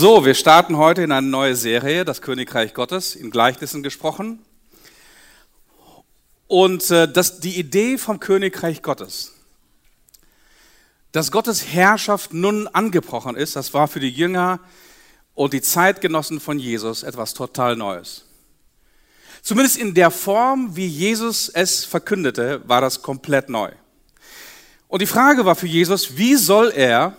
So, wir starten heute in eine neue Serie, das Königreich Gottes, in Gleichnissen gesprochen. Und äh, das, die Idee vom Königreich Gottes, dass Gottes Herrschaft nun angebrochen ist, das war für die Jünger und die Zeitgenossen von Jesus etwas total Neues. Zumindest in der Form, wie Jesus es verkündete, war das komplett neu. Und die Frage war für Jesus, wie soll er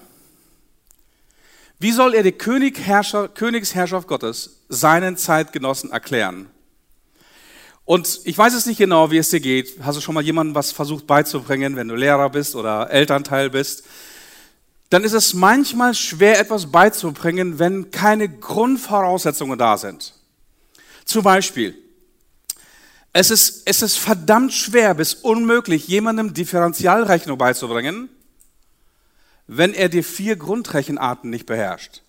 wie soll er die Königsherrschaft Gottes seinen Zeitgenossen erklären? Und ich weiß es nicht genau, wie es dir geht. Hast du schon mal jemandem was versucht beizubringen, wenn du Lehrer bist oder Elternteil bist? Dann ist es manchmal schwer, etwas beizubringen, wenn keine Grundvoraussetzungen da sind. Zum Beispiel, es ist, es ist verdammt schwer bis unmöglich, jemandem Differentialrechnung beizubringen, wenn er die vier Grundrechenarten nicht beherrscht.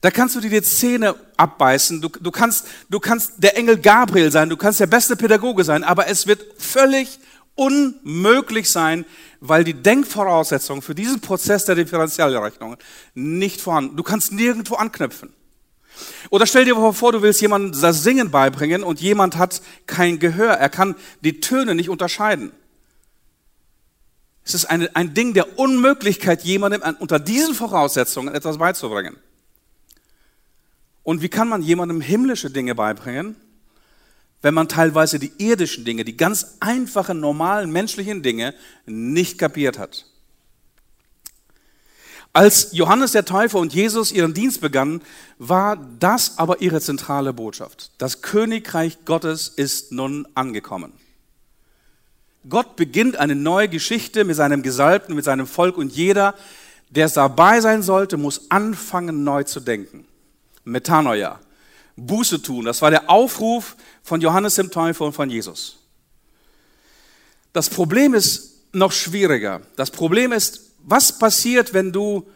Da kannst du dir die Zähne abbeißen, du, du, kannst, du kannst der Engel Gabriel sein, du kannst der beste Pädagoge sein, aber es wird völlig unmöglich sein, weil die Denkvoraussetzungen für diesen Prozess der Differentialrechnung nicht vorhanden. Du kannst nirgendwo anknüpfen. Oder stell dir vor, du willst jemandem das Singen beibringen und jemand hat kein Gehör, er kann die Töne nicht unterscheiden. Es ist eine, ein Ding der Unmöglichkeit, jemandem unter diesen Voraussetzungen etwas beizubringen. Und wie kann man jemandem himmlische Dinge beibringen, wenn man teilweise die irdischen Dinge, die ganz einfachen, normalen, menschlichen Dinge nicht kapiert hat? Als Johannes der Täufer und Jesus ihren Dienst begannen, war das aber ihre zentrale Botschaft. Das Königreich Gottes ist nun angekommen. Gott beginnt eine neue Geschichte mit seinem Gesalbten, mit seinem Volk und jeder, der dabei sein sollte, muss anfangen, neu zu denken. Metanoia, Buße tun, das war der Aufruf von Johannes dem Täufer und von Jesus. Das Problem ist noch schwieriger. Das Problem ist, was passiert, wenn du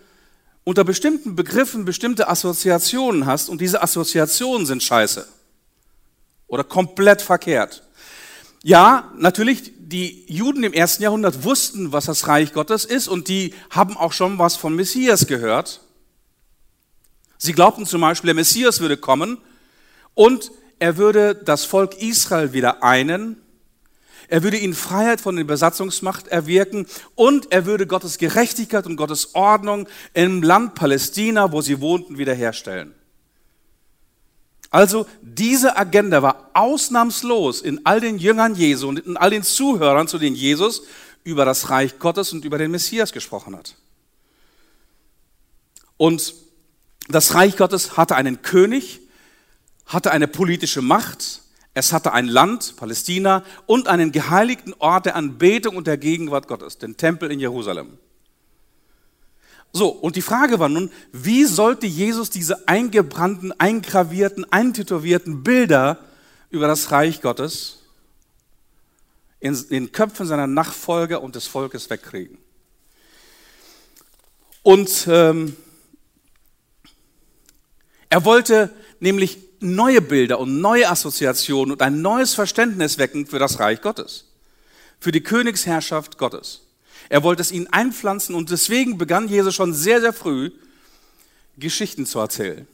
unter bestimmten Begriffen bestimmte Assoziationen hast und diese Assoziationen sind scheiße oder komplett verkehrt. Ja, natürlich, die Juden im ersten Jahrhundert wussten, was das Reich Gottes ist und die haben auch schon was von Messias gehört. Sie glaubten zum Beispiel, der Messias würde kommen und er würde das Volk Israel wieder einen, er würde ihnen Freiheit von der Besatzungsmacht erwirken und er würde Gottes Gerechtigkeit und Gottes Ordnung im Land Palästina, wo sie wohnten, wiederherstellen. Also diese Agenda war ausnahmslos in all den Jüngern Jesu und in all den Zuhörern, zu denen Jesus über das Reich Gottes und über den Messias gesprochen hat. Und das Reich Gottes hatte einen König, hatte eine politische Macht, es hatte ein Land, Palästina, und einen geheiligten Ort der Anbetung und der Gegenwart Gottes, den Tempel in Jerusalem. So, und die Frage war nun, wie sollte Jesus diese eingebrannten, eingravierten, eintätowierten Bilder über das Reich Gottes in den Köpfen seiner Nachfolger und des Volkes wegkriegen? Und ähm, er wollte nämlich neue Bilder und neue Assoziationen und ein neues Verständnis wecken für das Reich Gottes, für die Königsherrschaft Gottes. Er wollte es ihnen einpflanzen und deswegen begann Jesus schon sehr, sehr früh, Geschichten zu erzählen.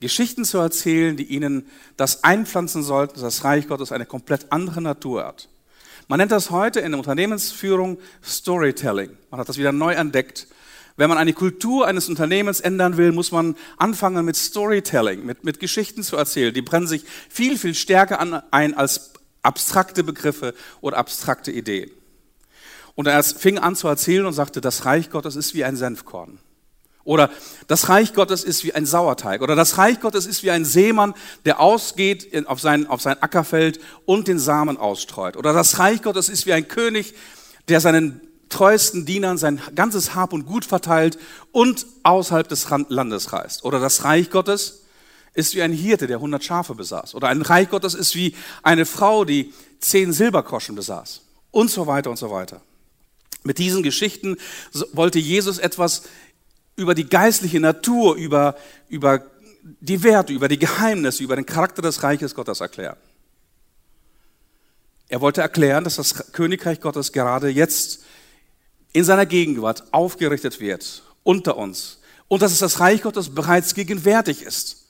Geschichten zu erzählen, die ihnen das einpflanzen sollten, dass das Reich Gottes eine komplett andere Natur hat. Man nennt das heute in der Unternehmensführung Storytelling. Man hat das wieder neu entdeckt. Wenn man eine Kultur eines Unternehmens ändern will, muss man anfangen mit Storytelling, mit, mit Geschichten zu erzählen. Die brennen sich viel, viel stärker an, ein als abstrakte Begriffe oder abstrakte Ideen. Und er fing an zu erzählen und sagte, das Reich Gottes ist wie ein Senfkorn. Oder das Reich Gottes ist wie ein Sauerteig. Oder das Reich Gottes ist wie ein Seemann, der ausgeht auf sein, auf sein Ackerfeld und den Samen ausstreut. Oder das Reich Gottes ist wie ein König, der seinen treuesten Dienern sein ganzes Hab und Gut verteilt und außerhalb des Landes reist. Oder das Reich Gottes ist wie ein Hirte, der hundert Schafe besaß. Oder ein Reich Gottes ist wie eine Frau, die zehn Silberkoschen besaß. Und so weiter und so weiter. Mit diesen Geschichten wollte Jesus etwas über die geistliche Natur, über, über die Werte, über die Geheimnisse, über den Charakter des Reiches Gottes erklären. Er wollte erklären, dass das Königreich Gottes gerade jetzt in seiner Gegenwart aufgerichtet wird, unter uns. Und dass es das Reich Gottes bereits gegenwärtig ist.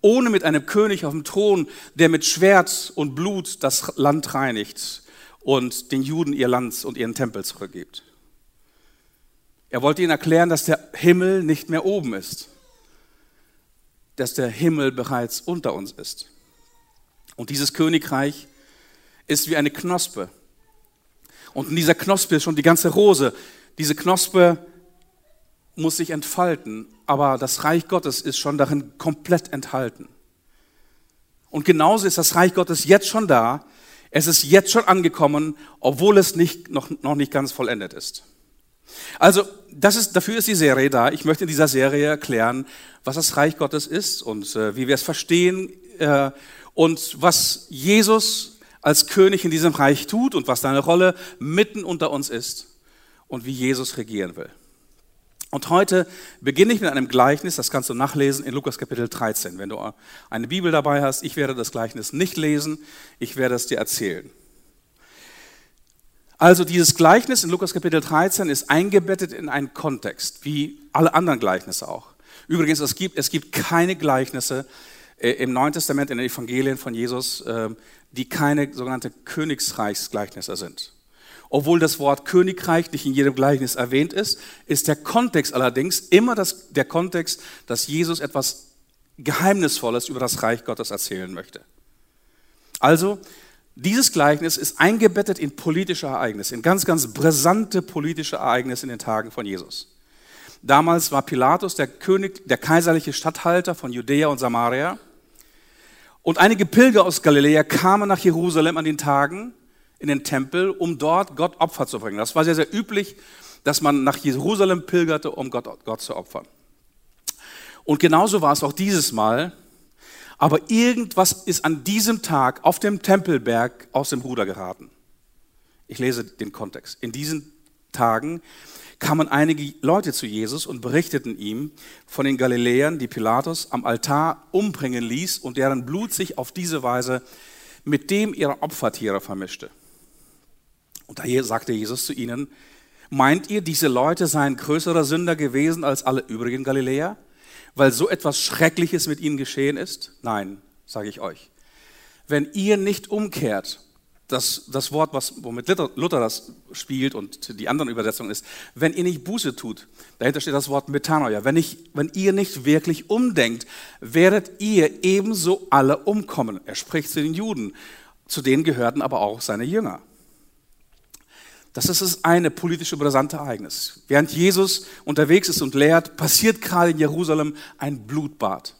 Ohne mit einem König auf dem Thron, der mit Schwert und Blut das Land reinigt und den Juden ihr Land und ihren Tempel zurückgibt. Er wollte ihnen erklären, dass der Himmel nicht mehr oben ist, dass der Himmel bereits unter uns ist. Und dieses Königreich ist wie eine Knospe. Und in dieser Knospe ist schon die ganze Rose. Diese Knospe muss sich entfalten, aber das Reich Gottes ist schon darin komplett enthalten. Und genauso ist das Reich Gottes jetzt schon da. Es ist jetzt schon angekommen, obwohl es nicht, noch, noch nicht ganz vollendet ist. Also, das ist, dafür ist die Serie da. Ich möchte in dieser Serie erklären, was das Reich Gottes ist und äh, wie wir es verstehen äh, und was Jesus als König in diesem Reich tut und was seine Rolle mitten unter uns ist und wie Jesus regieren will. Und heute beginne ich mit einem Gleichnis, das kannst du nachlesen in Lukas Kapitel 13. Wenn du eine Bibel dabei hast, ich werde das Gleichnis nicht lesen, ich werde es dir erzählen. Also dieses Gleichnis in Lukas Kapitel 13 ist eingebettet in einen Kontext, wie alle anderen Gleichnisse auch. Übrigens, es gibt, es gibt keine Gleichnisse äh, im Neuen Testament, in den Evangelien von Jesus, äh, die keine sogenannte Königsreichsgleichnisse sind. Obwohl das Wort Königreich nicht in jedem Gleichnis erwähnt ist, ist der Kontext allerdings immer das, der Kontext, dass Jesus etwas Geheimnisvolles über das Reich Gottes erzählen möchte. Also, dieses Gleichnis ist eingebettet in politische Ereignisse, in ganz, ganz brisante politische Ereignisse in den Tagen von Jesus. Damals war Pilatus der König, der kaiserliche Statthalter von Judäa und Samaria. Und einige Pilger aus Galiläa kamen nach Jerusalem an den Tagen in den Tempel, um dort Gott Opfer zu bringen. Das war sehr, sehr üblich, dass man nach Jerusalem pilgerte, um Gott, Gott zu opfern. Und genauso war es auch dieses Mal. Aber irgendwas ist an diesem Tag auf dem Tempelberg aus dem Ruder geraten. Ich lese den Kontext. In diesen Tagen kamen einige Leute zu Jesus und berichteten ihm von den Galiläern, die Pilatus am Altar umbringen ließ und deren Blut sich auf diese Weise mit dem ihrer Opfertiere vermischte. Und da sagte Jesus zu ihnen, meint ihr, diese Leute seien größere Sünder gewesen als alle übrigen Galiläer? weil so etwas Schreckliches mit ihnen geschehen ist? Nein, sage ich euch. Wenn ihr nicht umkehrt, das, das Wort, was, womit Luther das spielt und die anderen Übersetzungen ist, wenn ihr nicht Buße tut, dahinter steht das Wort Metanoia, wenn, ich, wenn ihr nicht wirklich umdenkt, werdet ihr ebenso alle umkommen. Er spricht zu den Juden, zu denen gehörten aber auch seine Jünger. Das ist das eine politische brisante Ereignis. Während Jesus unterwegs ist und lehrt, passiert gerade in Jerusalem ein Blutbad.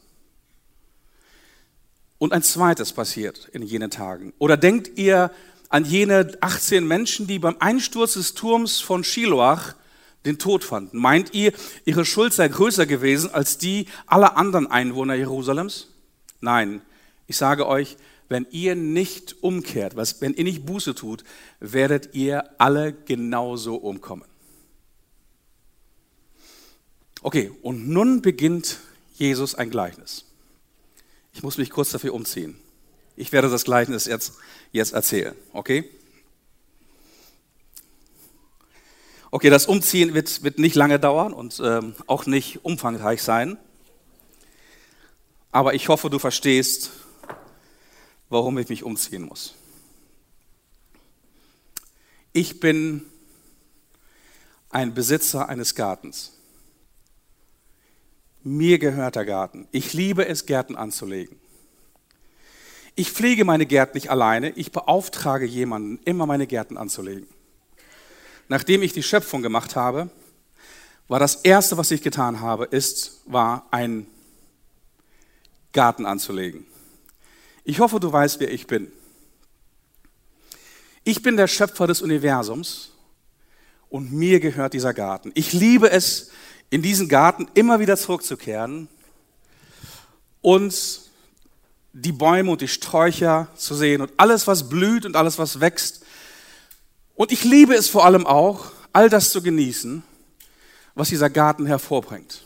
Und ein zweites passiert in jenen Tagen. Oder denkt ihr an jene 18 Menschen, die beim Einsturz des Turms von Shiloach den Tod fanden? Meint ihr, ihre Schuld sei größer gewesen als die aller anderen Einwohner Jerusalems? Nein, ich sage euch, wenn ihr nicht umkehrt, wenn ihr nicht Buße tut, werdet ihr alle genauso umkommen. Okay, und nun beginnt Jesus ein Gleichnis. Ich muss mich kurz dafür umziehen. Ich werde das Gleichnis jetzt, jetzt erzählen, okay? Okay, das Umziehen wird, wird nicht lange dauern und ähm, auch nicht umfangreich sein. Aber ich hoffe, du verstehst, warum ich mich umziehen muss. Ich bin ein Besitzer eines Gartens. Mir gehört der Garten. Ich liebe es, Gärten anzulegen. Ich pflege meine Gärten nicht alleine. Ich beauftrage jemanden, immer meine Gärten anzulegen. Nachdem ich die Schöpfung gemacht habe, war das erste, was ich getan habe, ist, war einen Garten anzulegen. Ich hoffe, du weißt, wer ich bin. Ich bin der Schöpfer des Universums und mir gehört dieser Garten. Ich liebe es, in diesen Garten immer wieder zurückzukehren und die Bäume und die Sträucher zu sehen und alles, was blüht und alles, was wächst. Und ich liebe es vor allem auch, all das zu genießen, was dieser Garten hervorbringt.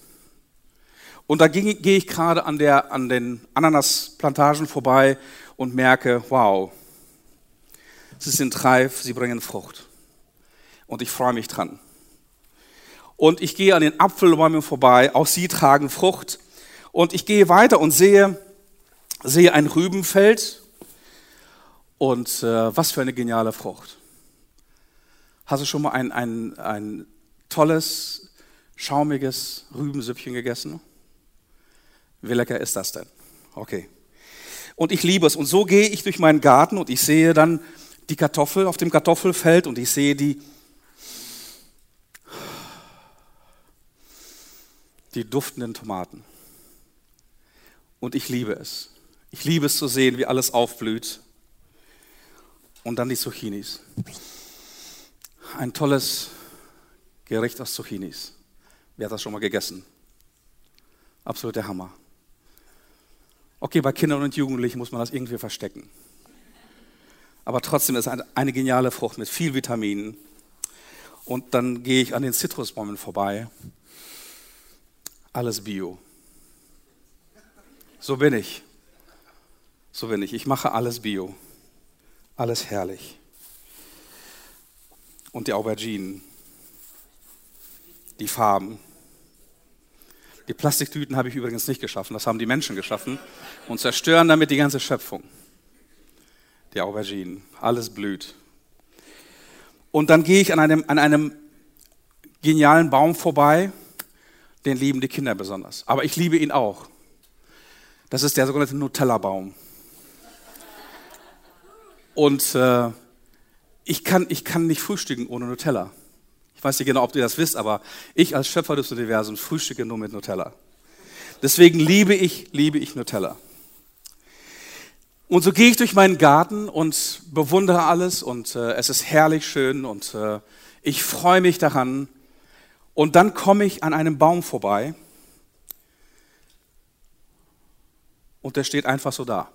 Und da gehe ich gerade an, der, an den Ananasplantagen vorbei und merke, wow, sie sind reif, sie bringen Frucht. Und ich freue mich dran. Und ich gehe an den Apfelbäumen vorbei, auch sie tragen Frucht. Und ich gehe weiter und sehe, sehe ein Rübenfeld. Und äh, was für eine geniale Frucht. Hast du schon mal ein, ein, ein tolles, schaumiges Rübensüppchen gegessen? Wie lecker ist das denn? Okay. Und ich liebe es. Und so gehe ich durch meinen Garten und ich sehe dann die Kartoffel auf dem Kartoffelfeld und ich sehe die, die duftenden Tomaten. Und ich liebe es. Ich liebe es zu sehen, wie alles aufblüht. Und dann die Zucchinis. Ein tolles Gericht aus Zucchinis. Wer hat das schon mal gegessen? Absoluter Hammer. Okay, bei Kindern und Jugendlichen muss man das irgendwie verstecken. Aber trotzdem ist es eine geniale Frucht mit viel Vitaminen. Und dann gehe ich an den Zitrusbäumen vorbei. Alles Bio. So bin ich. So bin ich. Ich mache alles Bio. Alles herrlich. Und die Auberginen. Die Farben. Die Plastiktüten habe ich übrigens nicht geschaffen, das haben die Menschen geschaffen und zerstören damit die ganze Schöpfung. Die Auberginen, alles blüht. Und dann gehe ich an einem, an einem genialen Baum vorbei, den lieben die Kinder besonders. Aber ich liebe ihn auch. Das ist der sogenannte Nutella-Baum. Und äh, ich, kann, ich kann nicht frühstücken ohne Nutella. Ich weiß nicht genau, ob ihr das wisst, aber ich als Schöpfer des Universums frühstücke nur mit Nutella. Deswegen liebe ich, liebe ich Nutella. Und so gehe ich durch meinen Garten und bewundere alles und äh, es ist herrlich schön und äh, ich freue mich daran. Und dann komme ich an einem Baum vorbei und der steht einfach so da.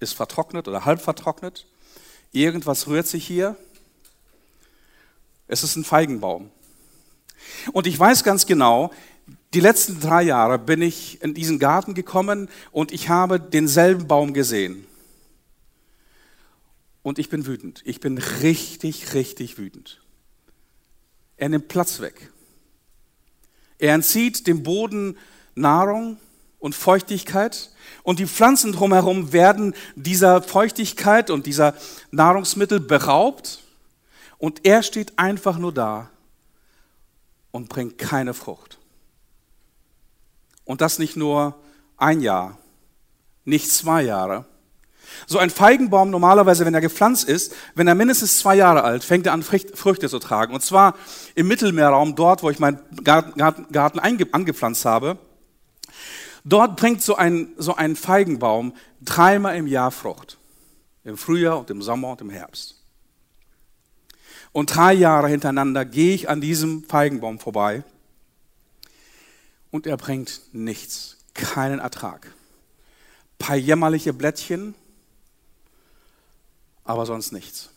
Ist vertrocknet oder halb vertrocknet. Irgendwas rührt sich hier es ist ein Feigenbaum. Und ich weiß ganz genau, die letzten drei Jahre bin ich in diesen Garten gekommen und ich habe denselben Baum gesehen. Und ich bin wütend. Ich bin richtig, richtig wütend. Er nimmt Platz weg. Er entzieht dem Boden Nahrung und Feuchtigkeit und die Pflanzen drumherum werden dieser Feuchtigkeit und dieser Nahrungsmittel beraubt und er steht einfach nur da und bringt keine Frucht. Und das nicht nur ein Jahr, nicht zwei Jahre. So ein Feigenbaum normalerweise, wenn er gepflanzt ist, wenn er mindestens zwei Jahre alt, fängt er an Früchte zu tragen. Und zwar im Mittelmeerraum, dort, wo ich meinen Garten angepflanzt habe. Dort bringt so ein, so ein Feigenbaum dreimal im Jahr Frucht. Im Frühjahr und im Sommer und im Herbst. Und drei Jahre hintereinander gehe ich an diesem Feigenbaum vorbei und er bringt nichts, keinen Ertrag. Ein paar jämmerliche Blättchen, aber sonst nichts.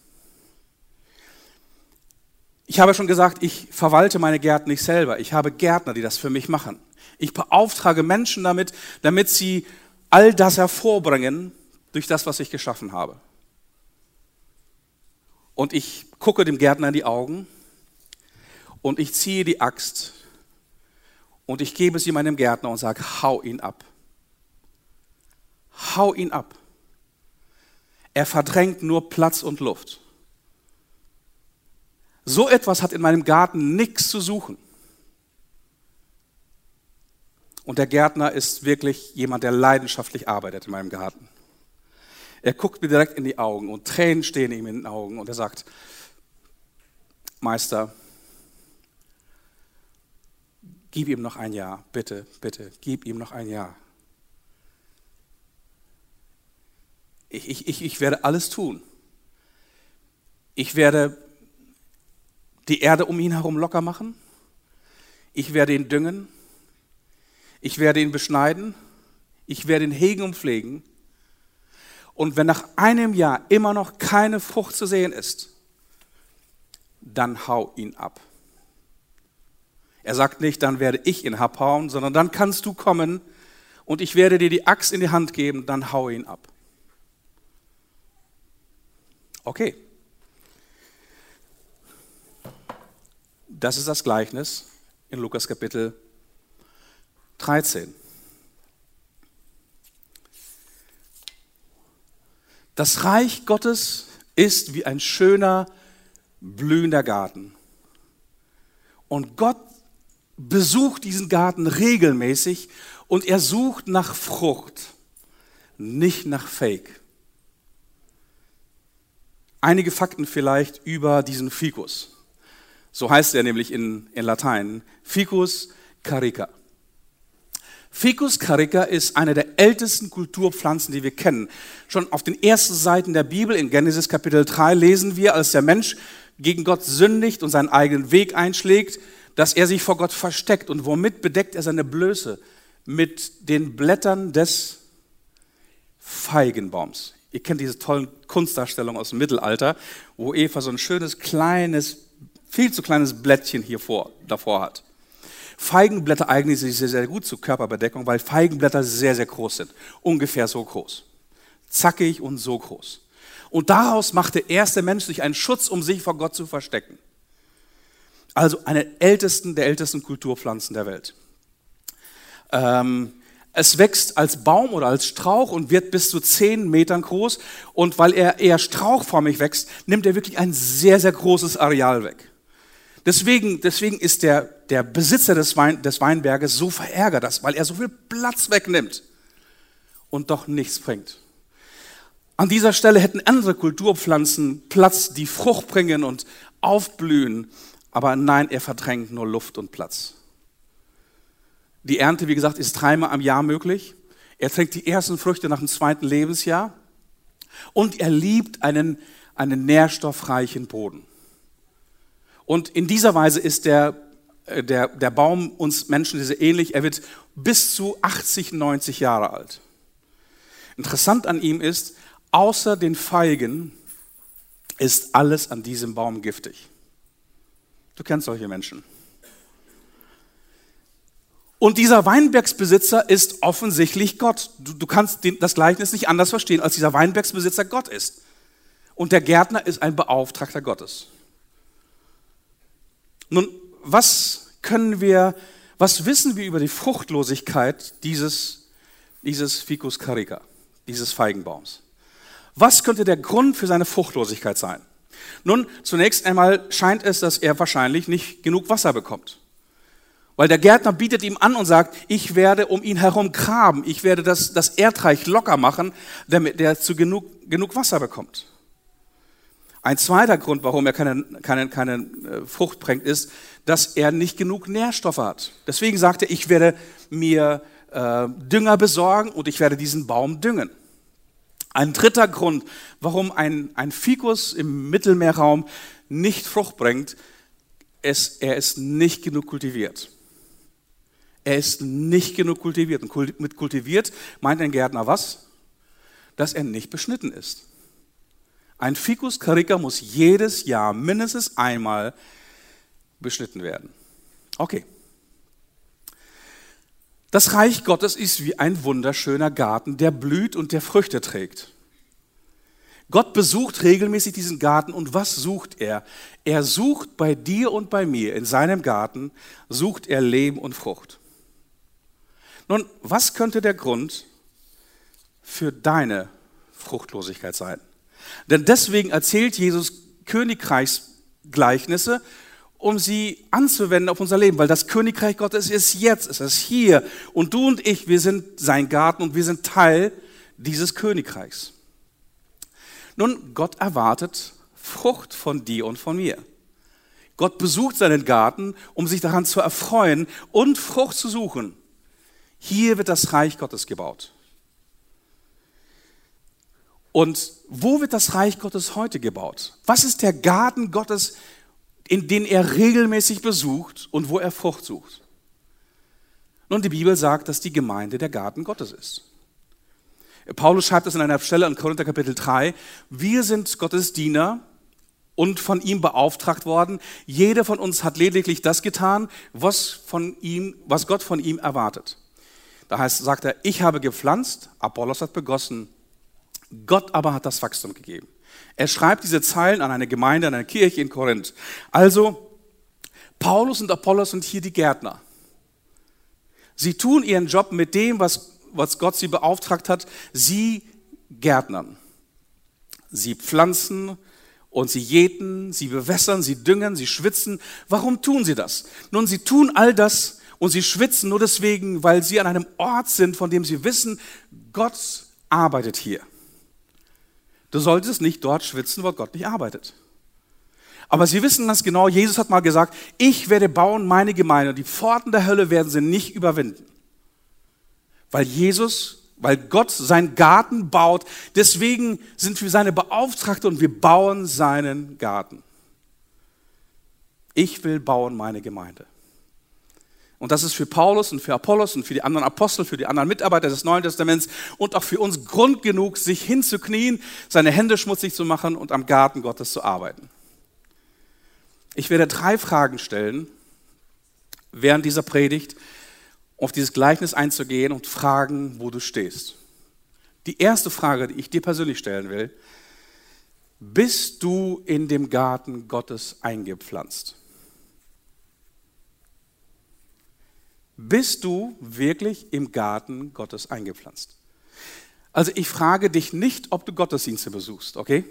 Ich habe schon gesagt, ich verwalte meine Gärten nicht selber. Ich habe Gärtner, die das für mich machen. Ich beauftrage Menschen damit, damit sie all das hervorbringen durch das, was ich geschaffen habe. Und ich gucke dem Gärtner in die Augen und ich ziehe die Axt und ich gebe sie meinem Gärtner und sage, hau ihn ab. Hau ihn ab. Er verdrängt nur Platz und Luft. So etwas hat in meinem Garten nichts zu suchen. Und der Gärtner ist wirklich jemand, der leidenschaftlich arbeitet in meinem Garten. Er guckt mir direkt in die Augen und Tränen stehen ihm in den Augen und er sagt, Meister, gib ihm noch ein Jahr, bitte, bitte, gib ihm noch ein Jahr. Ich, ich, ich, werde alles tun. Ich werde die Erde um ihn herum locker machen. Ich werde ihn düngen. Ich werde ihn beschneiden. Ich werde ihn hegen und pflegen. Und wenn nach einem Jahr immer noch keine Frucht zu sehen ist, dann hau ihn ab. Er sagt nicht, dann werde ich ihn abhauen, sondern dann kannst du kommen und ich werde dir die Axt in die Hand geben, dann hau ihn ab. Okay. Das ist das Gleichnis in Lukas Kapitel 13. Das Reich Gottes ist wie ein schöner, blühender Garten. Und Gott besucht diesen Garten regelmäßig und er sucht nach Frucht, nicht nach Fake. Einige Fakten vielleicht über diesen Ficus. So heißt er nämlich in, in Latein. Ficus carica. Ficus carica ist eine der ältesten Kulturpflanzen, die wir kennen. Schon auf den ersten Seiten der Bibel in Genesis Kapitel 3 lesen wir, als der Mensch gegen Gott sündigt und seinen eigenen Weg einschlägt, dass er sich vor Gott versteckt. Und womit bedeckt er seine Blöße? Mit den Blättern des Feigenbaums. Ihr kennt diese tollen Kunstdarstellungen aus dem Mittelalter, wo Eva so ein schönes, kleines, viel zu kleines Blättchen hier vor, davor hat. Feigenblätter eignen sich sehr, sehr gut zur Körperbedeckung, weil Feigenblätter sehr, sehr groß sind. Ungefähr so groß. Zackig und so groß. Und daraus macht der erste Mensch sich einen Schutz, um sich vor Gott zu verstecken. Also eine ältesten der ältesten Kulturpflanzen der Welt. Ähm, es wächst als Baum oder als Strauch und wird bis zu zehn Metern groß. Und weil er eher strauchförmig wächst, nimmt er wirklich ein sehr, sehr großes Areal weg. Deswegen, deswegen ist der, der Besitzer des, Wein, des Weinberges so verärgert, weil er so viel Platz wegnimmt und doch nichts bringt. An dieser Stelle hätten andere Kulturpflanzen Platz, die Frucht bringen und aufblühen, aber nein, er verdrängt nur Luft und Platz. Die Ernte, wie gesagt, ist dreimal am Jahr möglich. Er trinkt die ersten Früchte nach dem zweiten Lebensjahr und er liebt einen, einen nährstoffreichen Boden. Und in dieser Weise ist der, äh, der, der Baum uns Menschen sehr ähnlich. Er wird bis zu 80, 90 Jahre alt. Interessant an ihm ist, außer den Feigen ist alles an diesem Baum giftig. Du kennst solche Menschen. Und dieser Weinbergsbesitzer ist offensichtlich Gott. Du, du kannst den, das Gleichnis nicht anders verstehen, als dieser Weinbergsbesitzer Gott ist. Und der Gärtner ist ein Beauftragter Gottes. Nun, was können wir, was wissen wir über die Fruchtlosigkeit dieses, dieses Ficus carica, dieses Feigenbaums? Was könnte der Grund für seine Fruchtlosigkeit sein? Nun, zunächst einmal scheint es, dass er wahrscheinlich nicht genug Wasser bekommt. Weil der Gärtner bietet ihm an und sagt, ich werde um ihn herum graben, ich werde das, das Erdreich locker machen, damit er zu genug, genug Wasser bekommt. Ein zweiter Grund, warum er keine, keine, keine äh, Frucht bringt, ist, dass er nicht genug Nährstoffe hat. Deswegen sagt er, ich werde mir äh, Dünger besorgen und ich werde diesen Baum düngen. Ein dritter Grund, warum ein, ein Fikus im Mittelmeerraum nicht Frucht bringt, ist, er ist nicht genug kultiviert. Er ist nicht genug kultiviert. Und mit kultiviert meint ein Gärtner was? Dass er nicht beschnitten ist. Ein Ficus carica muss jedes Jahr mindestens einmal beschnitten werden. Okay. Das Reich Gottes ist wie ein wunderschöner Garten, der blüht und der Früchte trägt. Gott besucht regelmäßig diesen Garten und was sucht er? Er sucht bei dir und bei mir in seinem Garten, sucht er Leben und Frucht. Nun, was könnte der Grund für deine Fruchtlosigkeit sein? Denn deswegen erzählt Jesus Königreichsgleichnisse, um sie anzuwenden auf unser Leben, weil das Königreich Gottes ist jetzt, es ist hier. Und du und ich, wir sind sein Garten und wir sind Teil dieses Königreichs. Nun, Gott erwartet Frucht von dir und von mir. Gott besucht seinen Garten, um sich daran zu erfreuen und Frucht zu suchen. Hier wird das Reich Gottes gebaut. Und wo wird das Reich Gottes heute gebaut? Was ist der Garten Gottes, in den er regelmäßig besucht und wo er Frucht sucht? Nun, die Bibel sagt, dass die Gemeinde der Garten Gottes ist. Paulus schreibt es an einer Stelle in Korinther Kapitel 3. Wir sind Gottes Diener und von ihm beauftragt worden. Jeder von uns hat lediglich das getan, was, von ihm, was Gott von ihm erwartet. Da heißt, sagt er, ich habe gepflanzt, Apollos hat begossen, Gott aber hat das Wachstum gegeben. Er schreibt diese Zeilen an eine Gemeinde, an eine Kirche in Korinth. Also, Paulus und Apollos sind hier die Gärtner. Sie tun ihren Job mit dem, was, was Gott sie beauftragt hat. Sie gärtnern. Sie pflanzen und sie jäten, sie bewässern, sie düngen, sie schwitzen. Warum tun sie das? Nun, sie tun all das und sie schwitzen nur deswegen, weil sie an einem Ort sind, von dem sie wissen, Gott arbeitet hier. Du solltest nicht dort schwitzen, wo Gott nicht arbeitet. Aber sie wissen ganz genau, Jesus hat mal gesagt, ich werde bauen meine Gemeinde und die Pforten der Hölle werden sie nicht überwinden. Weil Jesus, weil Gott seinen Garten baut, deswegen sind wir seine Beauftragte und wir bauen seinen Garten. Ich will bauen meine Gemeinde. Und das ist für Paulus und für Apollos und für die anderen Apostel, für die anderen Mitarbeiter des Neuen Testaments und auch für uns Grund genug, sich hinzuknien, seine Hände schmutzig zu machen und am Garten Gottes zu arbeiten. Ich werde drei Fragen stellen während dieser Predigt, auf dieses Gleichnis einzugehen und fragen, wo du stehst. Die erste Frage, die ich dir persönlich stellen will, bist du in dem Garten Gottes eingepflanzt? Bist du wirklich im Garten Gottes eingepflanzt? Also ich frage dich nicht, ob du Gottesdienste besuchst, okay?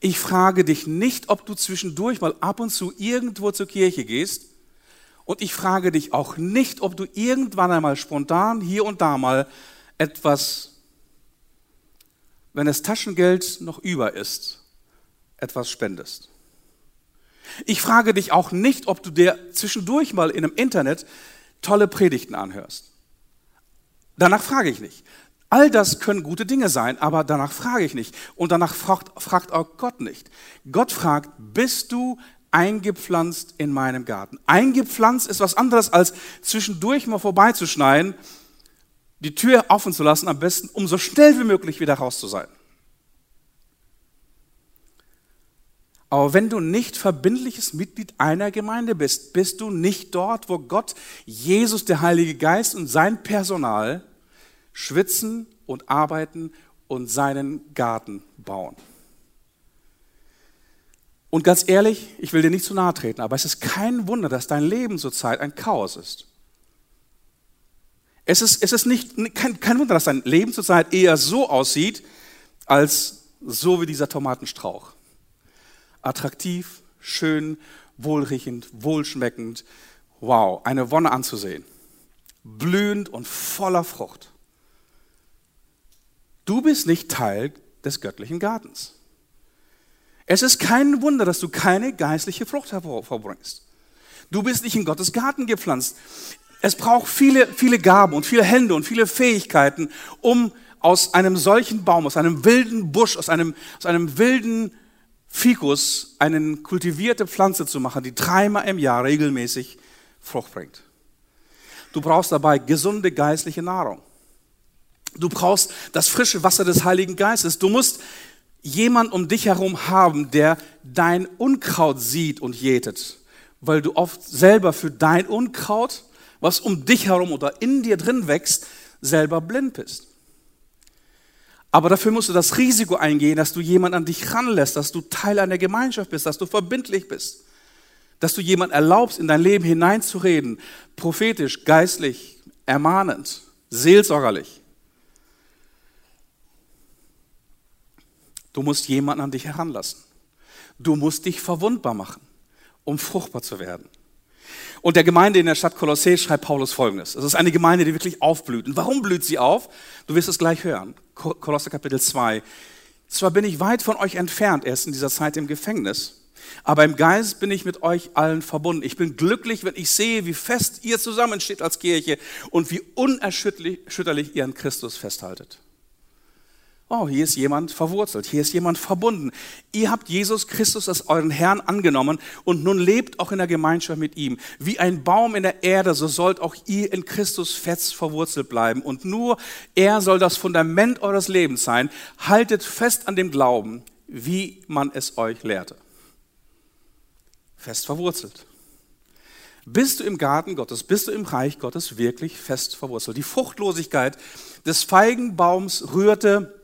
Ich frage dich nicht, ob du zwischendurch mal ab und zu irgendwo zur Kirche gehst. Und ich frage dich auch nicht, ob du irgendwann einmal spontan hier und da mal etwas, wenn das Taschengeld noch über ist, etwas spendest. Ich frage dich auch nicht, ob du dir zwischendurch mal in einem Internet tolle Predigten anhörst. Danach frage ich nicht. All das können gute Dinge sein, aber danach frage ich nicht. Und danach fragt, fragt auch Gott nicht. Gott fragt, bist du eingepflanzt in meinem Garten? Eingepflanzt ist was anderes als zwischendurch mal vorbeizuschneiden, die Tür offen zu lassen, am besten um so schnell wie möglich wieder raus zu sein. Aber wenn du nicht verbindliches Mitglied einer Gemeinde bist, bist du nicht dort, wo Gott, Jesus, der Heilige Geist und sein Personal schwitzen und arbeiten und seinen Garten bauen. Und ganz ehrlich, ich will dir nicht zu nahe treten, aber es ist kein Wunder, dass dein Leben zurzeit ein Chaos ist. Es ist, es ist nicht, kein, kein Wunder, dass dein Leben zurzeit eher so aussieht, als so wie dieser Tomatenstrauch. Attraktiv, schön, wohlriechend, wohlschmeckend. Wow, eine Wonne anzusehen. Blühend und voller Frucht. Du bist nicht Teil des göttlichen Gartens. Es ist kein Wunder, dass du keine geistliche Frucht hervorbringst. Du bist nicht in Gottes Garten gepflanzt. Es braucht viele, viele Gaben und viele Hände und viele Fähigkeiten, um aus einem solchen Baum, aus einem wilden Busch, aus einem, aus einem wilden Fikus eine kultivierte Pflanze zu machen, die dreimal im Jahr regelmäßig Frucht bringt. Du brauchst dabei gesunde geistliche Nahrung. Du brauchst das frische Wasser des Heiligen Geistes. Du musst jemand um dich herum haben, der dein Unkraut sieht und jätet, weil du oft selber für dein Unkraut, was um dich herum oder in dir drin wächst, selber blind bist. Aber dafür musst du das Risiko eingehen, dass du jemand an dich ranlässt, dass du Teil einer Gemeinschaft bist, dass du verbindlich bist, dass du jemand erlaubst, in dein Leben hineinzureden, prophetisch, geistlich, ermahnend, seelsorgerlich. Du musst jemanden an dich heranlassen. Du musst dich verwundbar machen, um fruchtbar zu werden. Und der Gemeinde in der Stadt Kolossä schreibt Paulus folgendes. Es ist eine Gemeinde, die wirklich aufblüht. Und warum blüht sie auf? Du wirst es gleich hören. Kolosser Kapitel 2. Zwar bin ich weit von euch entfernt, erst in dieser Zeit im Gefängnis, aber im Geist bin ich mit euch allen verbunden. Ich bin glücklich, wenn ich sehe, wie fest ihr zusammensteht als Kirche und wie unerschütterlich ihr an Christus festhaltet. Oh, hier ist jemand verwurzelt, hier ist jemand verbunden. Ihr habt Jesus Christus als euren Herrn angenommen und nun lebt auch in der Gemeinschaft mit ihm. Wie ein Baum in der Erde, so sollt auch ihr in Christus fest verwurzelt bleiben. Und nur er soll das Fundament eures Lebens sein. Haltet fest an dem Glauben, wie man es euch lehrte. Fest verwurzelt. Bist du im Garten Gottes, bist du im Reich Gottes wirklich fest verwurzelt? Die Fruchtlosigkeit des Feigenbaums rührte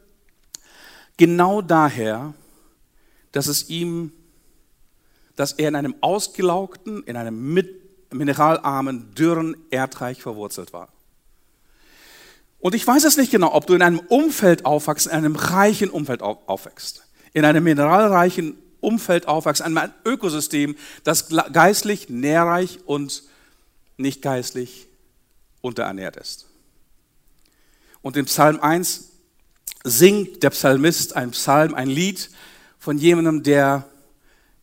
Genau daher, dass es ihm, dass er in einem ausgelaugten, in einem mineralarmen, dürren Erdreich verwurzelt war. Und ich weiß es nicht genau, ob du in einem Umfeld aufwachst, in einem reichen Umfeld aufwächst, in einem mineralreichen Umfeld aufwachst, in einem Ökosystem, das geistlich nährreich und nicht geistlich unterernährt ist. Und in Psalm 1 singt der Psalmist ein Psalm, ein Lied von jemandem, der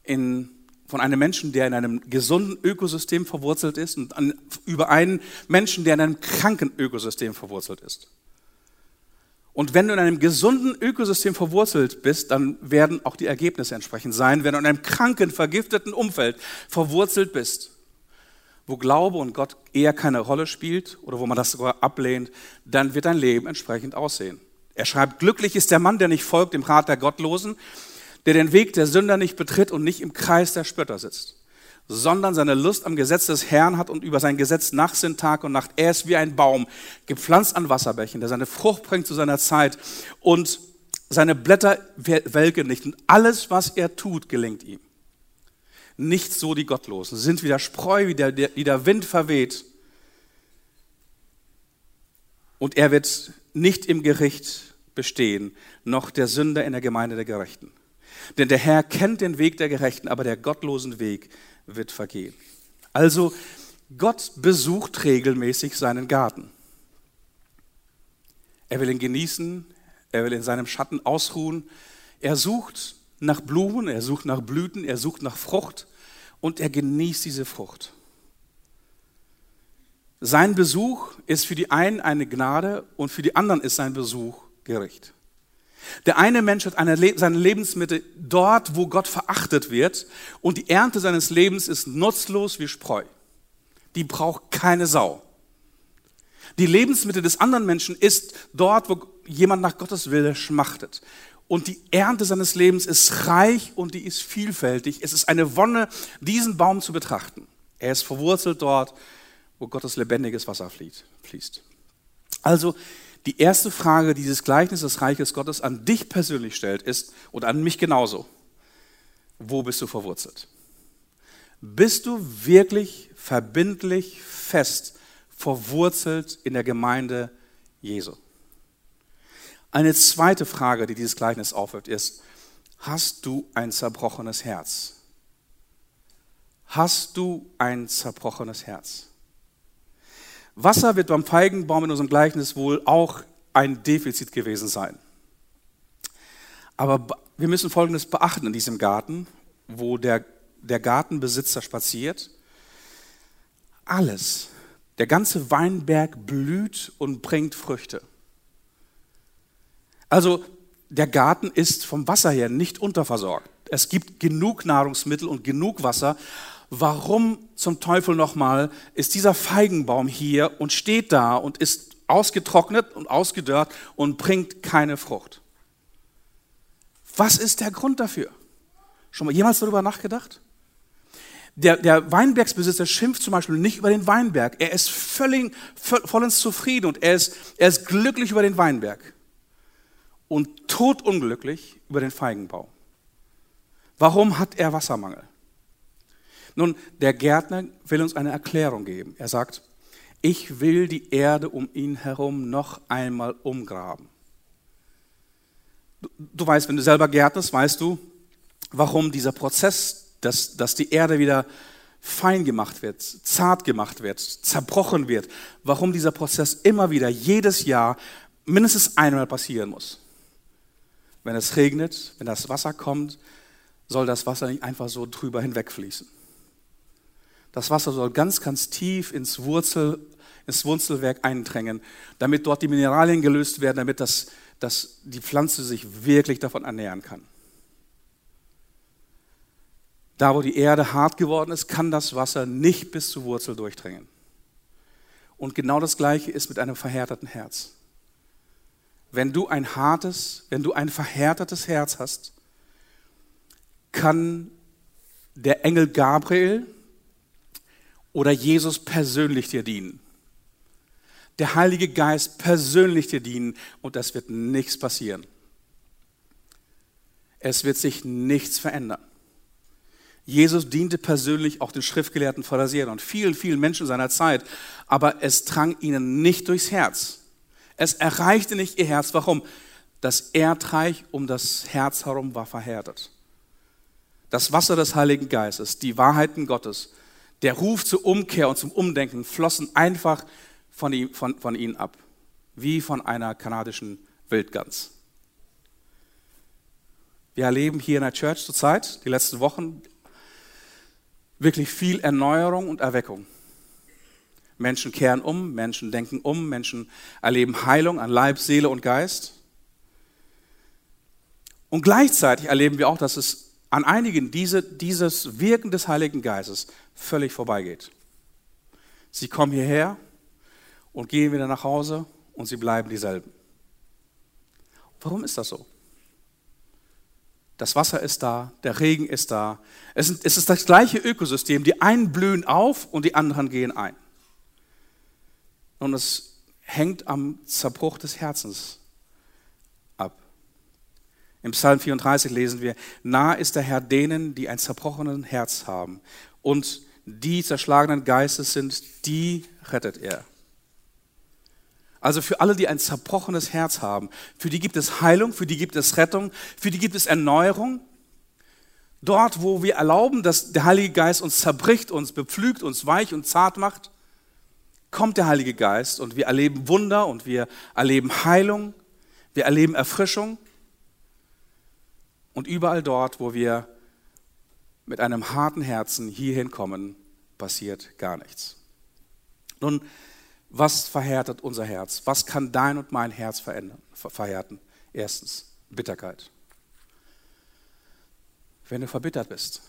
in, von einem Menschen, der in einem gesunden Ökosystem verwurzelt ist und an, über einen Menschen, der in einem kranken Ökosystem verwurzelt ist. Und wenn du in einem gesunden Ökosystem verwurzelt bist, dann werden auch die Ergebnisse entsprechend sein. Wenn du in einem kranken, vergifteten Umfeld verwurzelt bist, wo Glaube und Gott eher keine Rolle spielt oder wo man das sogar ablehnt, dann wird dein Leben entsprechend aussehen. Er schreibt, glücklich ist der Mann, der nicht folgt dem Rat der Gottlosen, der den Weg der Sünder nicht betritt und nicht im Kreis der Spötter sitzt, sondern seine Lust am Gesetz des Herrn hat und über sein Gesetz Nachtsinn Tag und Nacht. Er ist wie ein Baum, gepflanzt an Wasserbächen, der seine Frucht bringt zu seiner Zeit und seine Blätter welken nicht. Und alles, was er tut, gelingt ihm. Nicht so die Gottlosen, sind wie der Spreu, wie der, wie der Wind verweht. Und er wird nicht im Gericht bestehen, noch der Sünder in der Gemeinde der Gerechten. Denn der Herr kennt den Weg der Gerechten, aber der gottlosen Weg wird vergehen. Also Gott besucht regelmäßig seinen Garten. Er will ihn genießen, er will in seinem Schatten ausruhen. Er sucht nach Blumen, er sucht nach Blüten, er sucht nach Frucht und er genießt diese Frucht. Sein Besuch ist für die einen eine Gnade und für die anderen ist sein Besuch Gericht. Der eine Mensch hat eine, seine Lebensmittel dort, wo Gott verachtet wird und die Ernte seines Lebens ist nutzlos wie Spreu. Die braucht keine Sau. Die Lebensmittel des anderen Menschen ist dort, wo jemand nach Gottes Wille schmachtet. Und die Ernte seines Lebens ist reich und die ist vielfältig. Es ist eine Wonne, diesen Baum zu betrachten. Er ist verwurzelt dort, wo Gottes lebendiges Wasser fließt. Also die erste Frage dieses Gleichnisses des Reiches Gottes an dich persönlich stellt, ist, und an mich genauso, wo bist du verwurzelt? Bist du wirklich verbindlich fest verwurzelt in der Gemeinde Jesu? Eine zweite Frage, die dieses Gleichnis aufwirft, ist, hast du ein zerbrochenes Herz? Hast du ein zerbrochenes Herz? Wasser wird beim Feigenbaum in unserem Gleichnis wohl auch ein Defizit gewesen sein. Aber wir müssen Folgendes beachten in diesem Garten, wo der, der Gartenbesitzer spaziert. Alles, der ganze Weinberg blüht und bringt Früchte. Also der Garten ist vom Wasser her nicht unterversorgt. Es gibt genug Nahrungsmittel und genug Wasser, warum zum Teufel nochmal ist dieser Feigenbaum hier und steht da und ist ausgetrocknet und ausgedörrt und bringt keine Frucht? Was ist der Grund dafür? Schon mal jemals darüber nachgedacht? Der, der Weinbergsbesitzer schimpft zum Beispiel nicht über den Weinberg. Er ist völlig, vollends zufrieden und er ist, er ist glücklich über den Weinberg und todunglücklich über den Feigenbaum. Warum hat er Wassermangel? Nun, der Gärtner will uns eine Erklärung geben. Er sagt, ich will die Erde um ihn herum noch einmal umgraben. Du, du weißt, wenn du selber gärtnest, weißt du, warum dieser Prozess, dass, dass die Erde wieder fein gemacht wird, zart gemacht wird, zerbrochen wird, warum dieser Prozess immer wieder, jedes Jahr, mindestens einmal passieren muss. Wenn es regnet, wenn das Wasser kommt, soll das Wasser nicht einfach so drüber hinwegfließen. Das Wasser soll ganz, ganz tief ins, Wurzel, ins Wurzelwerk eindrängen, damit dort die Mineralien gelöst werden, damit das, das die Pflanze sich wirklich davon ernähren kann. Da, wo die Erde hart geworden ist, kann das Wasser nicht bis zur Wurzel durchdringen. Und genau das Gleiche ist mit einem verhärteten Herz. Wenn du ein hartes, wenn du ein verhärtetes Herz hast, kann der Engel Gabriel oder Jesus persönlich dir dienen. Der Heilige Geist persönlich dir dienen und es wird nichts passieren. Es wird sich nichts verändern. Jesus diente persönlich auch den schriftgelehrten Pharisäern und vielen, vielen Menschen seiner Zeit, aber es drang ihnen nicht durchs Herz. Es erreichte nicht ihr Herz. Warum? Das Erdreich um das Herz herum war verhärtet. Das Wasser des Heiligen Geistes, die Wahrheiten Gottes, der Ruf zur Umkehr und zum Umdenken flossen einfach von, ihm, von, von ihnen ab, wie von einer kanadischen Wildgans. Wir erleben hier in der Church zurzeit, die letzten Wochen, wirklich viel Erneuerung und Erweckung. Menschen kehren um, Menschen denken um, Menschen erleben Heilung an Leib, Seele und Geist. Und gleichzeitig erleben wir auch, dass es an einigen diese, dieses Wirken des Heiligen Geistes völlig vorbeigeht. Sie kommen hierher und gehen wieder nach Hause und sie bleiben dieselben. Warum ist das so? Das Wasser ist da, der Regen ist da. Es ist das gleiche Ökosystem. Die einen blühen auf und die anderen gehen ein. Und es hängt am Zerbruch des Herzens ab. Im Psalm 34 lesen wir, nah ist der Herr denen, die ein zerbrochenes Herz haben und die zerschlagenen Geistes sind, die rettet er. Also für alle, die ein zerbrochenes Herz haben, für die gibt es Heilung, für die gibt es Rettung, für die gibt es Erneuerung. Dort, wo wir erlauben, dass der Heilige Geist uns zerbricht, uns bepflügt, uns weich und zart macht, kommt der Heilige Geist und wir erleben Wunder und wir erleben Heilung, wir erleben Erfrischung. Und überall dort, wo wir mit einem harten Herzen hierhin kommen, passiert gar nichts. Nun, was verhärtet unser Herz? Was kann dein und mein Herz verändern, verhärten? Erstens, Bitterkeit. Wenn du verbittert bist,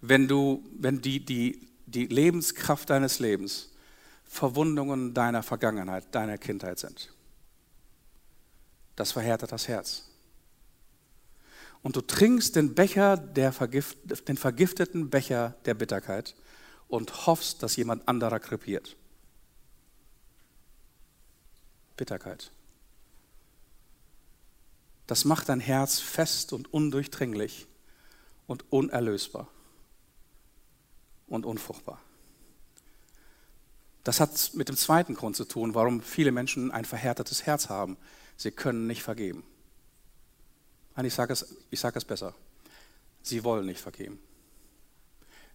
wenn, du, wenn die, die, die Lebenskraft deines Lebens Verwundungen deiner Vergangenheit, deiner Kindheit sind, das verhärtet das Herz und du trinkst den Becher der Vergift, den vergifteten Becher der Bitterkeit und hoffst, dass jemand anderer krepiert. Bitterkeit. Das macht dein Herz fest und undurchdringlich und unerlösbar und unfruchtbar. Das hat mit dem zweiten Grund zu tun, warum viele Menschen ein verhärtetes Herz haben. Sie können nicht vergeben. Nein, ich sage es, ich sage es besser. Sie wollen nicht vergeben.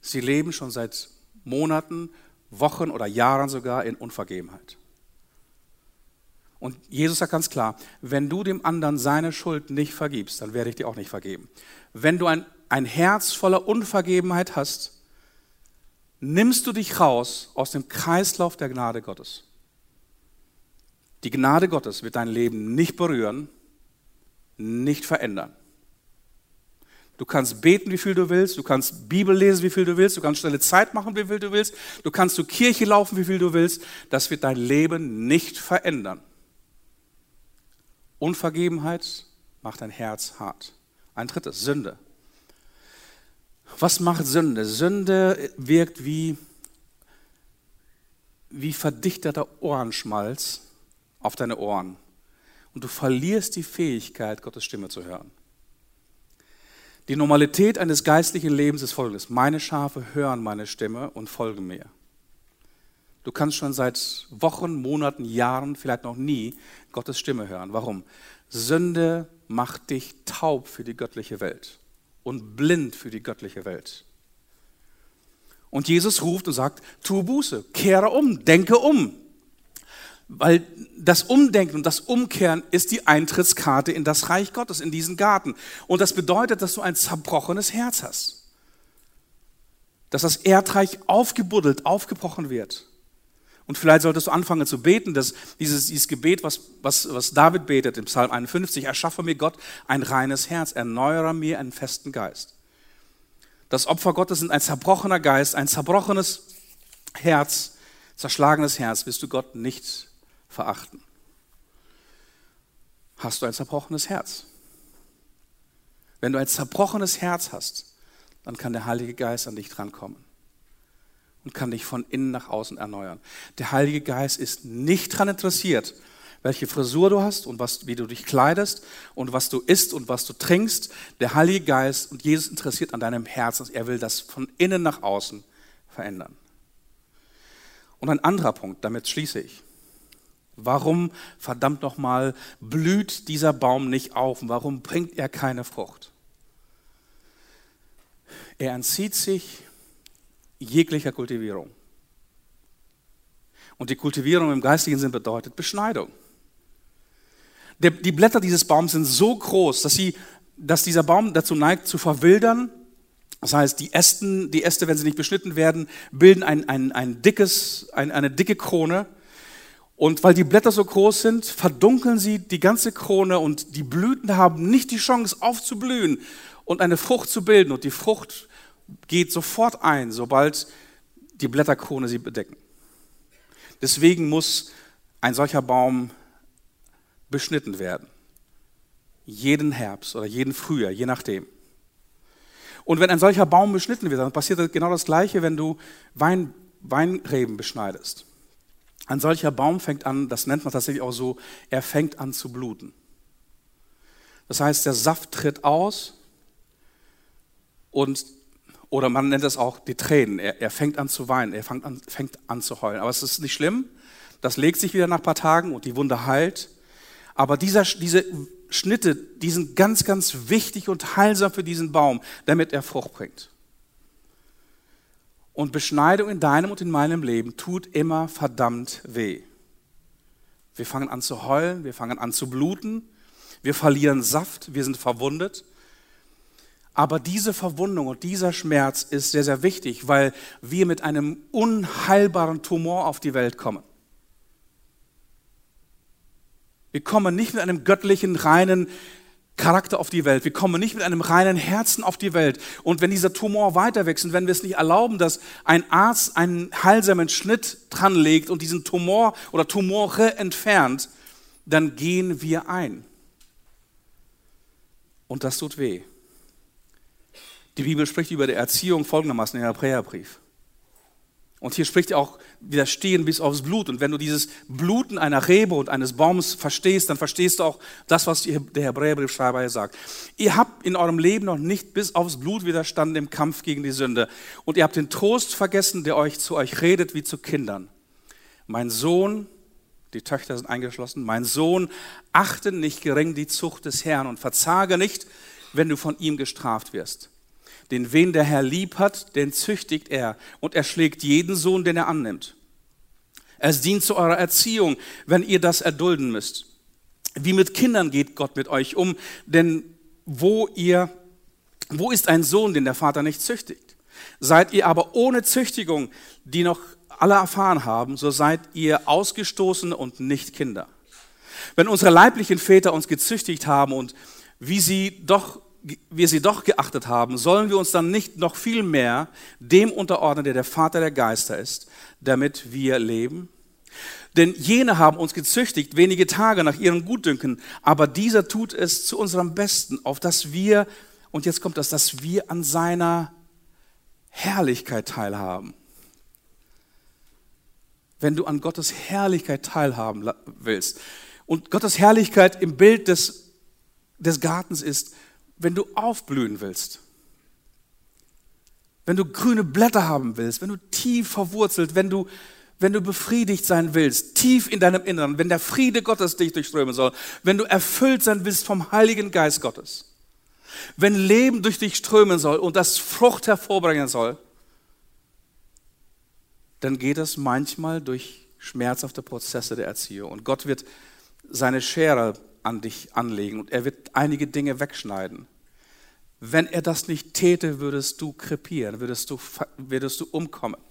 Sie leben schon seit Monaten, Wochen oder Jahren sogar in Unvergebenheit. Und Jesus sagt ganz klar, wenn du dem anderen seine Schuld nicht vergibst, dann werde ich dir auch nicht vergeben. Wenn du ein, ein Herz voller Unvergebenheit hast, nimmst du dich raus aus dem Kreislauf der Gnade Gottes. Die Gnade Gottes wird dein Leben nicht berühren, nicht verändern. Du kannst beten, wie viel du willst, du kannst Bibel lesen, wie viel du willst, du kannst schnelle Zeit machen, wie viel du willst, du kannst zur Kirche laufen, wie viel du willst. Das wird dein Leben nicht verändern. Unvergebenheit macht dein Herz hart. Ein drittes, Sünde. Was macht Sünde? Sünde wirkt wie, wie verdichteter Ohrenschmalz auf deine Ohren und du verlierst die Fähigkeit, Gottes Stimme zu hören. Die Normalität eines geistlichen Lebens ist folgendes. Meine Schafe hören meine Stimme und folgen mir. Du kannst schon seit Wochen, Monaten, Jahren, vielleicht noch nie Gottes Stimme hören. Warum? Sünde macht dich taub für die göttliche Welt und blind für die göttliche Welt. Und Jesus ruft und sagt, tu Buße, kehre um, denke um, weil das Umdenken und das Umkehren ist die Eintrittskarte in das Reich Gottes, in diesen Garten. Und das bedeutet, dass du ein zerbrochenes Herz hast. Dass das Erdreich aufgebuddelt, aufgebrochen wird. Und vielleicht solltest du anfangen zu beten, dass dieses, dieses Gebet, was, was, was David betet im Psalm 51, erschaffe mir Gott ein reines Herz, erneuere mir einen festen Geist. Das Opfer Gottes ist ein zerbrochener Geist, ein zerbrochenes Herz, zerschlagenes Herz, wirst du Gott nicht verachten. Hast du ein zerbrochenes Herz? Wenn du ein zerbrochenes Herz hast, dann kann der Heilige Geist an dich drankommen und kann dich von innen nach außen erneuern. Der Heilige Geist ist nicht daran interessiert, welche Frisur du hast und was, wie du dich kleidest und was du isst und was du trinkst. Der Heilige Geist und Jesus interessiert an deinem Herzen. Er will das von innen nach außen verändern. Und ein anderer Punkt, damit schließe ich. Warum, verdammt nochmal, blüht dieser Baum nicht auf? Warum bringt er keine Frucht? Er entzieht sich jeglicher Kultivierung. Und die Kultivierung im geistigen Sinn bedeutet Beschneidung. Die Blätter dieses Baums sind so groß, dass, sie, dass dieser Baum dazu neigt zu verwildern. Das heißt, die, Ästen, die Äste, wenn sie nicht beschnitten werden, bilden ein, ein, ein dickes, ein, eine dicke Krone. Und weil die Blätter so groß sind, verdunkeln sie die ganze Krone und die Blüten haben nicht die Chance aufzublühen und eine Frucht zu bilden. Und die Frucht geht sofort ein, sobald die Blätterkrone sie bedecken. Deswegen muss ein solcher Baum beschnitten werden. Jeden Herbst oder jeden Frühjahr, je nachdem. Und wenn ein solcher Baum beschnitten wird, dann passiert genau das Gleiche, wenn du Wein, Weinreben beschneidest. Ein solcher Baum fängt an, das nennt man tatsächlich auch so, er fängt an zu bluten. Das heißt, der Saft tritt aus und, oder man nennt es auch die Tränen. Er, er fängt an zu weinen, er fängt an, fängt an zu heulen. Aber es ist nicht schlimm, das legt sich wieder nach ein paar Tagen und die Wunde heilt. Aber dieser, diese Schnitte, die sind ganz, ganz wichtig und heilsam für diesen Baum, damit er Frucht bringt. Und Beschneidung in deinem und in meinem Leben tut immer verdammt weh. Wir fangen an zu heulen, wir fangen an zu bluten, wir verlieren Saft, wir sind verwundet. Aber diese Verwundung und dieser Schmerz ist sehr, sehr wichtig, weil wir mit einem unheilbaren Tumor auf die Welt kommen. Wir kommen nicht mit einem göttlichen, reinen Charakter auf die Welt. Wir kommen nicht mit einem reinen Herzen auf die Welt. Und wenn dieser Tumor weiter wächst und wenn wir es nicht erlauben, dass ein Arzt einen heilsamen Schnitt dranlegt und diesen Tumor oder Tumore entfernt, dann gehen wir ein. Und das tut weh. Die Bibel spricht über die Erziehung folgendermaßen in der Hebräerbrief. Und hier spricht er auch widerstehen bis aufs Blut. Und wenn du dieses Bluten einer Rebe und eines Baums verstehst, dann verstehst du auch das, was der Hebräerbriefschreiber hier sagt. Ihr habt in eurem Leben noch nicht bis aufs Blut widerstanden im Kampf gegen die Sünde. Und ihr habt den Trost vergessen, der euch zu euch redet wie zu Kindern. Mein Sohn, die Töchter sind eingeschlossen, mein Sohn, achte nicht gering die Zucht des Herrn und verzage nicht, wenn du von ihm gestraft wirst. Den wen der Herr lieb hat, den züchtigt er und er schlägt jeden Sohn, den er annimmt. Es dient zu eurer Erziehung, wenn ihr das erdulden müsst. Wie mit Kindern geht Gott mit euch um, denn wo ihr, wo ist ein Sohn, den der Vater nicht züchtigt? Seid ihr aber ohne Züchtigung, die noch alle erfahren haben, so seid ihr Ausgestoßene und nicht Kinder. Wenn unsere leiblichen Väter uns gezüchtigt haben und wie sie doch wir sie doch geachtet haben, sollen wir uns dann nicht noch viel mehr dem unterordnen, der der Vater der Geister ist, damit wir leben? Denn jene haben uns gezüchtigt wenige Tage nach ihrem Gutdünken, aber dieser tut es zu unserem Besten, auf dass wir, und jetzt kommt das, dass wir an seiner Herrlichkeit teilhaben. Wenn du an Gottes Herrlichkeit teilhaben willst, und Gottes Herrlichkeit im Bild des, des Gartens ist, wenn du aufblühen willst, wenn du grüne Blätter haben willst, wenn du tief verwurzelt, wenn du, wenn du befriedigt sein willst, tief in deinem Inneren, wenn der Friede Gottes dich durchströmen soll, wenn du erfüllt sein willst vom Heiligen Geist Gottes, wenn Leben durch dich strömen soll und das Frucht hervorbringen soll, dann geht es manchmal durch schmerzhafte Prozesse der Erziehung. Und Gott wird seine Schere an dich anlegen und er wird einige Dinge wegschneiden. Wenn er das nicht täte, würdest du krepieren, würdest du, würdest du umkommen,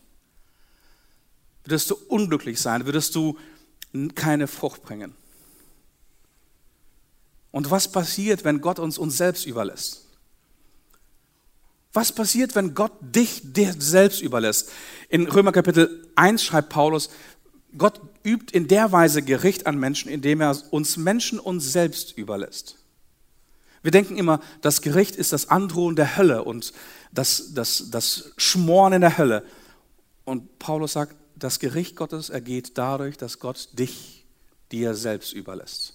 würdest du unglücklich sein, würdest du keine Frucht bringen. Und was passiert, wenn Gott uns uns selbst überlässt? Was passiert, wenn Gott dich dir selbst überlässt? In Römer Kapitel 1 schreibt Paulus, Gott übt in der Weise Gericht an Menschen, indem er uns Menschen uns selbst überlässt. Wir denken immer, das Gericht ist das Androhen der Hölle und das, das, das Schmoren in der Hölle. Und Paulus sagt, das Gericht Gottes ergeht dadurch, dass Gott dich die er selbst überlässt.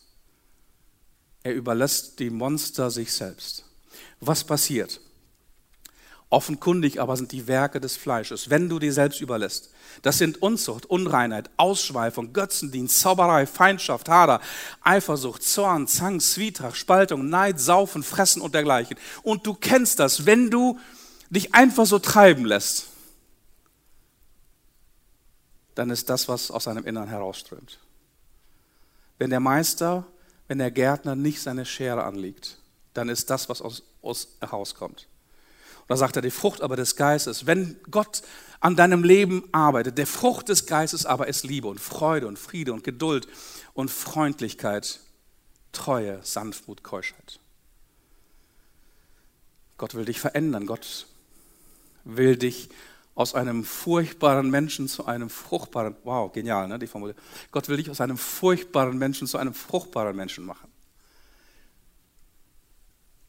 Er überlässt die Monster sich selbst. Was passiert? Offenkundig aber sind die Werke des Fleisches, wenn du dir selbst überlässt. Das sind Unzucht, Unreinheit, Ausschweifung, Götzendienst, Zauberei, Feindschaft, Hader, Eifersucht, Zorn, Zank, Zwietracht, Spaltung, Neid, Saufen, Fressen und dergleichen. Und du kennst das, wenn du dich einfach so treiben lässt, dann ist das, was aus seinem Innern herausströmt. Wenn der Meister, wenn der Gärtner nicht seine Schere anlegt, dann ist das, was aus, aus herauskommt. Und da sagt er, die Frucht aber des Geistes, wenn Gott an deinem Leben arbeitet, der Frucht des Geistes aber ist Liebe und Freude und Friede und Geduld und Freundlichkeit, Treue, Sanftmut, Keuschheit. Gott will dich verändern, Gott will dich aus einem furchtbaren Menschen zu einem fruchtbaren, wow, genial, ne, die Formulierung. Gott will dich aus einem furchtbaren Menschen zu einem fruchtbaren Menschen machen.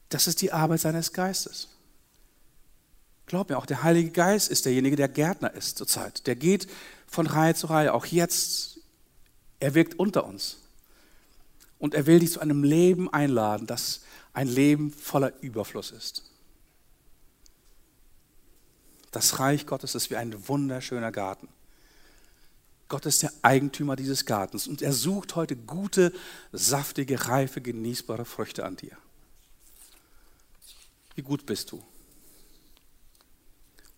Das ist die Arbeit seines Geistes. Glaub mir, auch der Heilige Geist ist derjenige, der Gärtner ist zurzeit. Der geht von Reihe zu Reihe, auch jetzt. Er wirkt unter uns. Und er will dich zu einem Leben einladen, das ein Leben voller Überfluss ist. Das Reich Gottes ist wie ein wunderschöner Garten. Gott ist der Eigentümer dieses Gartens und er sucht heute gute, saftige, reife, genießbare Früchte an dir. Wie gut bist du?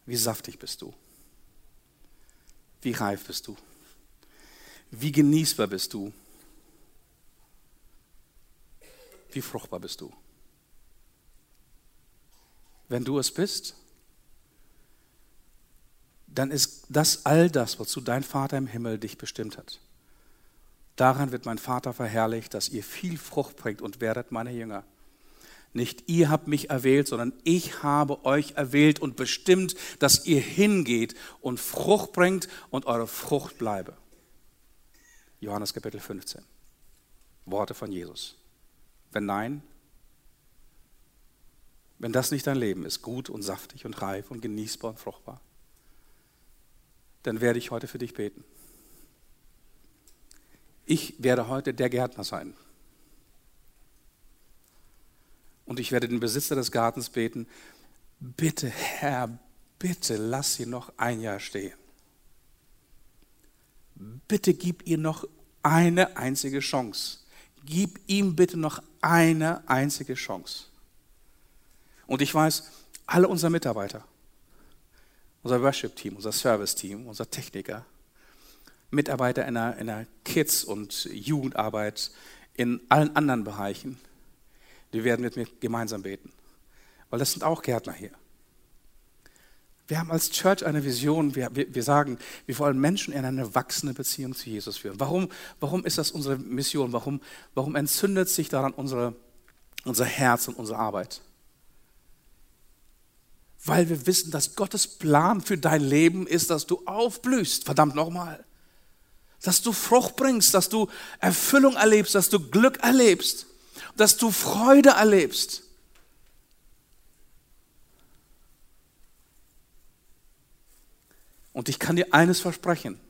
Wie saftig bist du? Wie reif bist du? Wie genießbar bist du? Wie fruchtbar bist du? Wenn du es bist, dann ist das all das, wozu dein Vater im Himmel dich bestimmt hat. Daran wird mein Vater verherrlicht, dass ihr viel Frucht bringt und werdet meine Jünger. Nicht ihr habt mich erwählt, sondern ich habe euch erwählt und bestimmt, dass ihr hingeht und Frucht bringt und eure Frucht bleibe. Johannes Kapitel 15. Worte von Jesus. Wenn nein, wenn das nicht dein Leben ist, gut und saftig und reif und genießbar und fruchtbar, dann werde ich heute für dich beten. Ich werde heute der Gärtner sein. Und ich werde den Besitzer des Gartens beten, bitte Herr, bitte lass sie noch ein Jahr stehen. Bitte gib ihr noch eine einzige Chance. Gib ihm bitte noch eine einzige Chance. Und ich weiß, alle unsere Mitarbeiter, unser Worship-Team, unser Service-Team, unser Techniker, Mitarbeiter in der, in der Kids- und Jugendarbeit, in allen anderen Bereichen, die werden mit mir gemeinsam beten. Weil das sind auch Gärtner hier. Wir haben als Church eine Vision, wir, wir, wir, sagen, wir wollen Menschen in eine wachsende Beziehung zu Jesus führen. Warum, warum ist das unsere Mission? Warum, warum entzündet sich daran unsere, unser Herz und unsere Arbeit? Weil wir wissen, dass Gottes Plan für dein Leben ist, dass du aufblühst. Verdammt nochmal. Dass du Frucht bringst, dass du Erfüllung erlebst, dass du Glück erlebst dass du Freude erlebst. Und ich kann dir eines versprechen.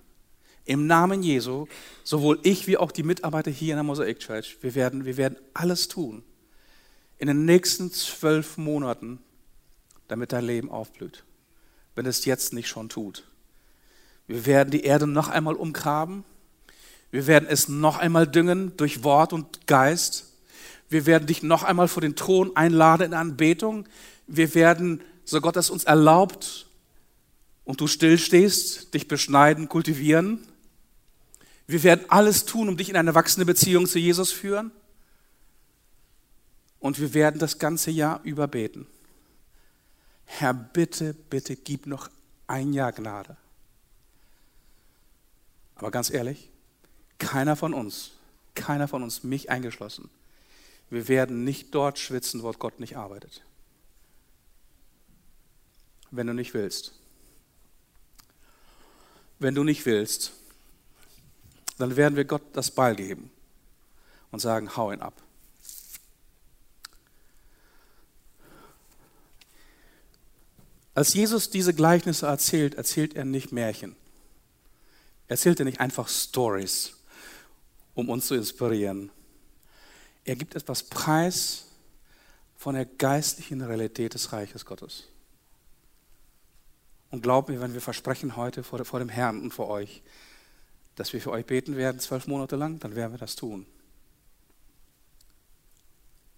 Im Namen Jesu, sowohl ich wie auch die Mitarbeiter hier in der Mosaic Church, wir werden, wir werden alles tun in den nächsten zwölf Monaten, damit dein Leben aufblüht, wenn es jetzt nicht schon tut. Wir werden die Erde noch einmal umgraben. Wir werden es noch einmal düngen durch Wort und Geist. Wir werden dich noch einmal vor den Thron einladen in Anbetung. Wir werden, so Gott es uns erlaubt und du stillstehst, dich beschneiden, kultivieren. Wir werden alles tun, um dich in eine wachsende Beziehung zu Jesus führen. Und wir werden das ganze Jahr über beten. Herr, bitte, bitte gib noch ein Jahr Gnade. Aber ganz ehrlich, keiner von uns, keiner von uns, mich eingeschlossen, wir werden nicht dort schwitzen, wo Gott nicht arbeitet. Wenn du nicht willst. Wenn du nicht willst, dann werden wir Gott das Ball geben und sagen, hau ihn ab. Als Jesus diese Gleichnisse erzählt, erzählt er nicht Märchen. Er erzählt er nicht einfach Stories um uns zu inspirieren. Er gibt etwas preis von der geistlichen Realität des Reiches Gottes. Und glaubt mir, wenn wir versprechen heute vor, vor dem Herrn und vor euch, dass wir für euch beten werden, zwölf Monate lang, dann werden wir das tun.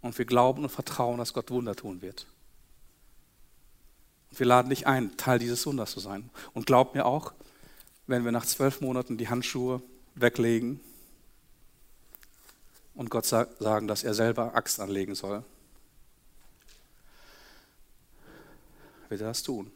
Und wir glauben und vertrauen, dass Gott Wunder tun wird. Und wir laden dich ein, Teil dieses Wunders zu sein. Und glaubt mir auch, wenn wir nach zwölf Monaten die Handschuhe weglegen und Gott sagen, dass er selber Axt anlegen soll, wird er das tun.